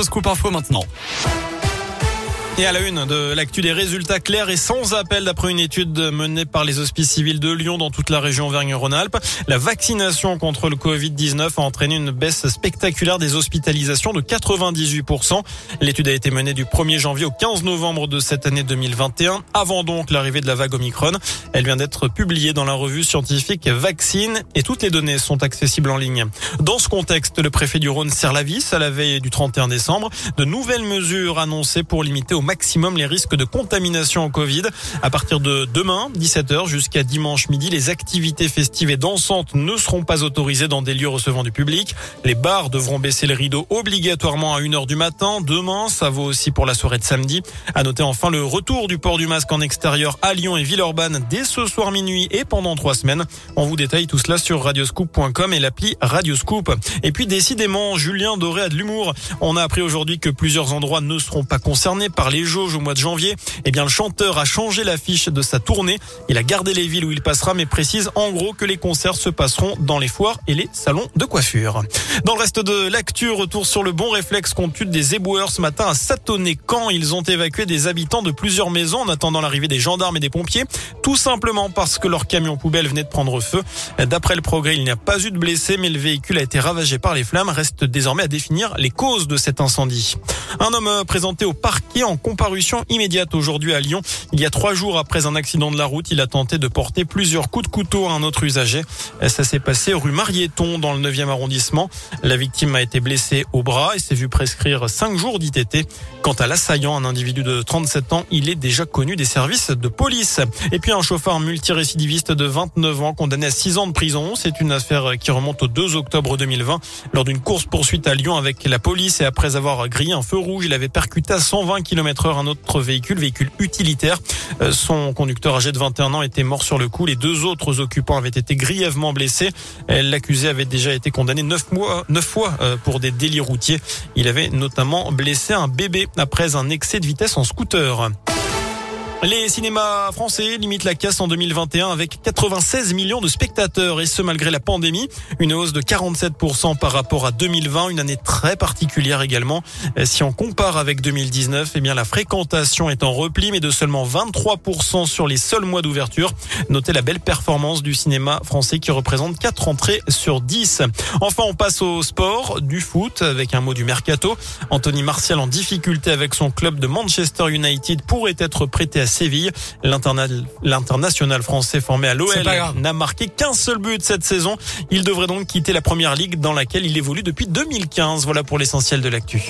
Scoop Info maintenant. Et à la une de l'actu des résultats clairs et sans appel d'après une étude menée par les hospices civils de Lyon dans toute la région Auvergne-Rhône-Alpes, la vaccination contre le Covid-19 a entraîné une baisse spectaculaire des hospitalisations de 98%. L'étude a été menée du 1er janvier au 15 novembre de cette année 2021, avant donc l'arrivée de la vague Omicron. Elle vient d'être publiée dans la revue scientifique Vaccine et toutes les données sont accessibles en ligne. Dans ce contexte, le préfet du Rhône serre la vis à la veille du 31 décembre. De nouvelles mesures annoncées pour limiter au maximum les risques de contamination au Covid. À partir de demain, 17h jusqu'à dimanche midi, les activités festives et dansantes ne seront pas autorisées dans des lieux recevant du public. Les bars devront baisser le rideau obligatoirement à 1h du matin. Demain, ça vaut aussi pour la soirée de samedi. À noter enfin le retour du port du masque en extérieur à Lyon et Villeurbanne dès ce soir minuit et pendant trois semaines. On vous détaille tout cela sur radioscoop.com et l'appli Radioscoop. Et puis décidément, Julien Doré a de l'humour. On a appris aujourd'hui que plusieurs endroits ne seront pas concernés par les jauges au mois de janvier, eh bien le chanteur a changé l'affiche de sa tournée. Il a gardé les villes où il passera, mais précise en gros que les concerts se passeront dans les foires et les salons de coiffure. Dans le reste de l'actu, retour sur le bon réflexe qu'on tue des éboueurs ce matin à Satonnet quand ils ont évacué des habitants de plusieurs maisons en attendant l'arrivée des gendarmes et des pompiers, tout simplement parce que leur camion poubelle venait de prendre feu. D'après le progrès, il n'y a pas eu de blessés, mais le véhicule a été ravagé par les flammes. Reste désormais à définir les causes de cet incendie. Un homme présenté au parquet en comparution immédiate aujourd'hui à Lyon. Il y a trois jours après un accident de la route, il a tenté de porter plusieurs coups de couteau à un autre usager. Ça s'est passé rue Marieton dans le 9e arrondissement. La victime a été blessée au bras et s'est vu prescrire cinq jours d'ITT. Quant à l'assaillant, un individu de 37 ans, il est déjà connu des services de police. Et puis un chauffeur multirécidiviste de 29 ans condamné à 6 ans de prison. C'est une affaire qui remonte au 2 octobre 2020 lors d'une course poursuite à Lyon avec la police et après avoir grillé un feu rouge, il avait percuté à 120 km heure un autre véhicule, véhicule utilitaire. Euh, son conducteur âgé de 21 ans était mort sur le coup. Les deux autres occupants avaient été grièvement blessés. Euh, l'accusé avait déjà été condamné neuf fois euh, pour des délits routiers. Il avait notamment blessé un bébé après un excès de vitesse en scooter. Les cinémas français limitent la casse en 2021 avec 96 millions de spectateurs et ce malgré la pandémie. Une hausse de 47% par rapport à 2020, une année très particulière également. Si on compare avec 2019, eh bien la fréquentation est en repli mais de seulement 23% sur les seuls mois d'ouverture. Notez la belle performance du cinéma français qui représente 4 entrées sur 10. Enfin, on passe au sport, du foot avec un mot du mercato. Anthony Martial en difficulté avec son club de Manchester United pourrait être prêté à Séville. L'international français formé à l'OL n'a marqué qu'un seul but cette saison. Il devrait donc quitter la première ligue dans laquelle il évolue depuis 2015. Voilà pour l'essentiel de l'actu.